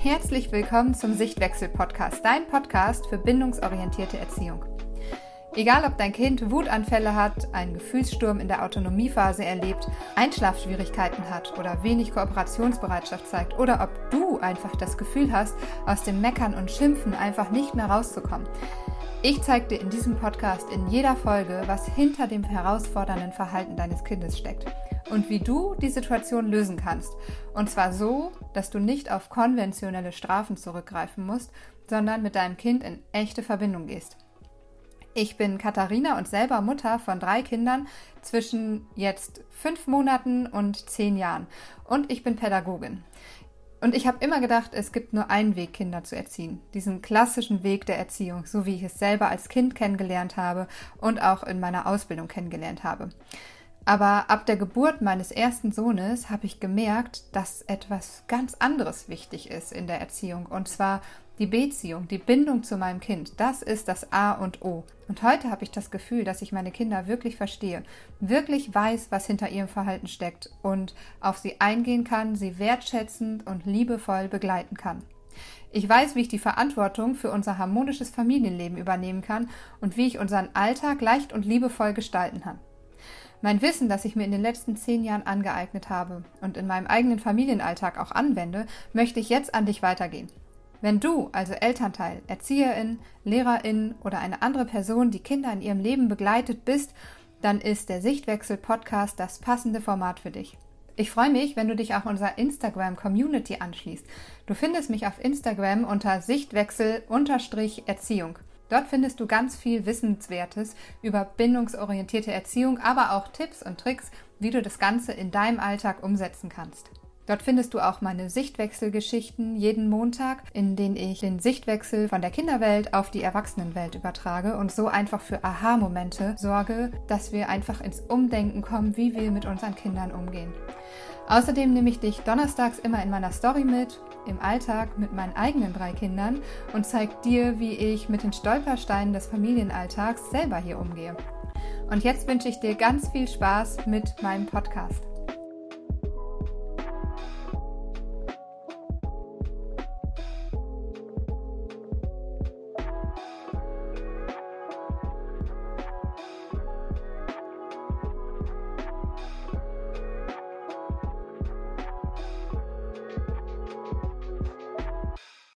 Herzlich willkommen zum Sichtwechsel-Podcast, dein Podcast für bindungsorientierte Erziehung. Egal, ob dein Kind Wutanfälle hat, einen Gefühlssturm in der Autonomiephase erlebt, Einschlafschwierigkeiten hat oder wenig Kooperationsbereitschaft zeigt oder ob du einfach das Gefühl hast, aus dem Meckern und Schimpfen einfach nicht mehr rauszukommen. Ich zeige dir in diesem Podcast in jeder Folge, was hinter dem herausfordernden Verhalten deines Kindes steckt und wie du die Situation lösen kannst. Und zwar so, dass du nicht auf konventionelle Strafen zurückgreifen musst, sondern mit deinem Kind in echte Verbindung gehst. Ich bin Katharina und selber Mutter von drei Kindern zwischen jetzt fünf Monaten und zehn Jahren. Und ich bin Pädagogin. Und ich habe immer gedacht, es gibt nur einen Weg, Kinder zu erziehen. Diesen klassischen Weg der Erziehung, so wie ich es selber als Kind kennengelernt habe und auch in meiner Ausbildung kennengelernt habe. Aber ab der Geburt meines ersten Sohnes habe ich gemerkt, dass etwas ganz anderes wichtig ist in der Erziehung. Und zwar die Beziehung, die Bindung zu meinem Kind. Das ist das A und O. Und heute habe ich das Gefühl, dass ich meine Kinder wirklich verstehe, wirklich weiß, was hinter ihrem Verhalten steckt und auf sie eingehen kann, sie wertschätzend und liebevoll begleiten kann. Ich weiß, wie ich die Verantwortung für unser harmonisches Familienleben übernehmen kann und wie ich unseren Alltag leicht und liebevoll gestalten kann. Mein Wissen, das ich mir in den letzten zehn Jahren angeeignet habe und in meinem eigenen Familienalltag auch anwende, möchte ich jetzt an dich weitergehen. Wenn du, also Elternteil, Erzieherin, Lehrerin oder eine andere Person, die Kinder in ihrem Leben begleitet bist, dann ist der Sichtwechsel Podcast das passende Format für dich. Ich freue mich, wenn du dich auch unserer Instagram Community anschließt. Du findest mich auf Instagram unter Sichtwechsel-Erziehung. Dort findest du ganz viel Wissenswertes über bindungsorientierte Erziehung, aber auch Tipps und Tricks, wie du das Ganze in deinem Alltag umsetzen kannst. Dort findest du auch meine Sichtwechselgeschichten jeden Montag, in denen ich den Sichtwechsel von der Kinderwelt auf die Erwachsenenwelt übertrage und so einfach für Aha-Momente sorge, dass wir einfach ins Umdenken kommen, wie wir mit unseren Kindern umgehen. Außerdem nehme ich dich donnerstags immer in meiner Story mit, im Alltag mit meinen eigenen drei Kindern und zeige dir, wie ich mit den Stolpersteinen des Familienalltags selber hier umgehe. Und jetzt wünsche ich dir ganz viel Spaß mit meinem Podcast.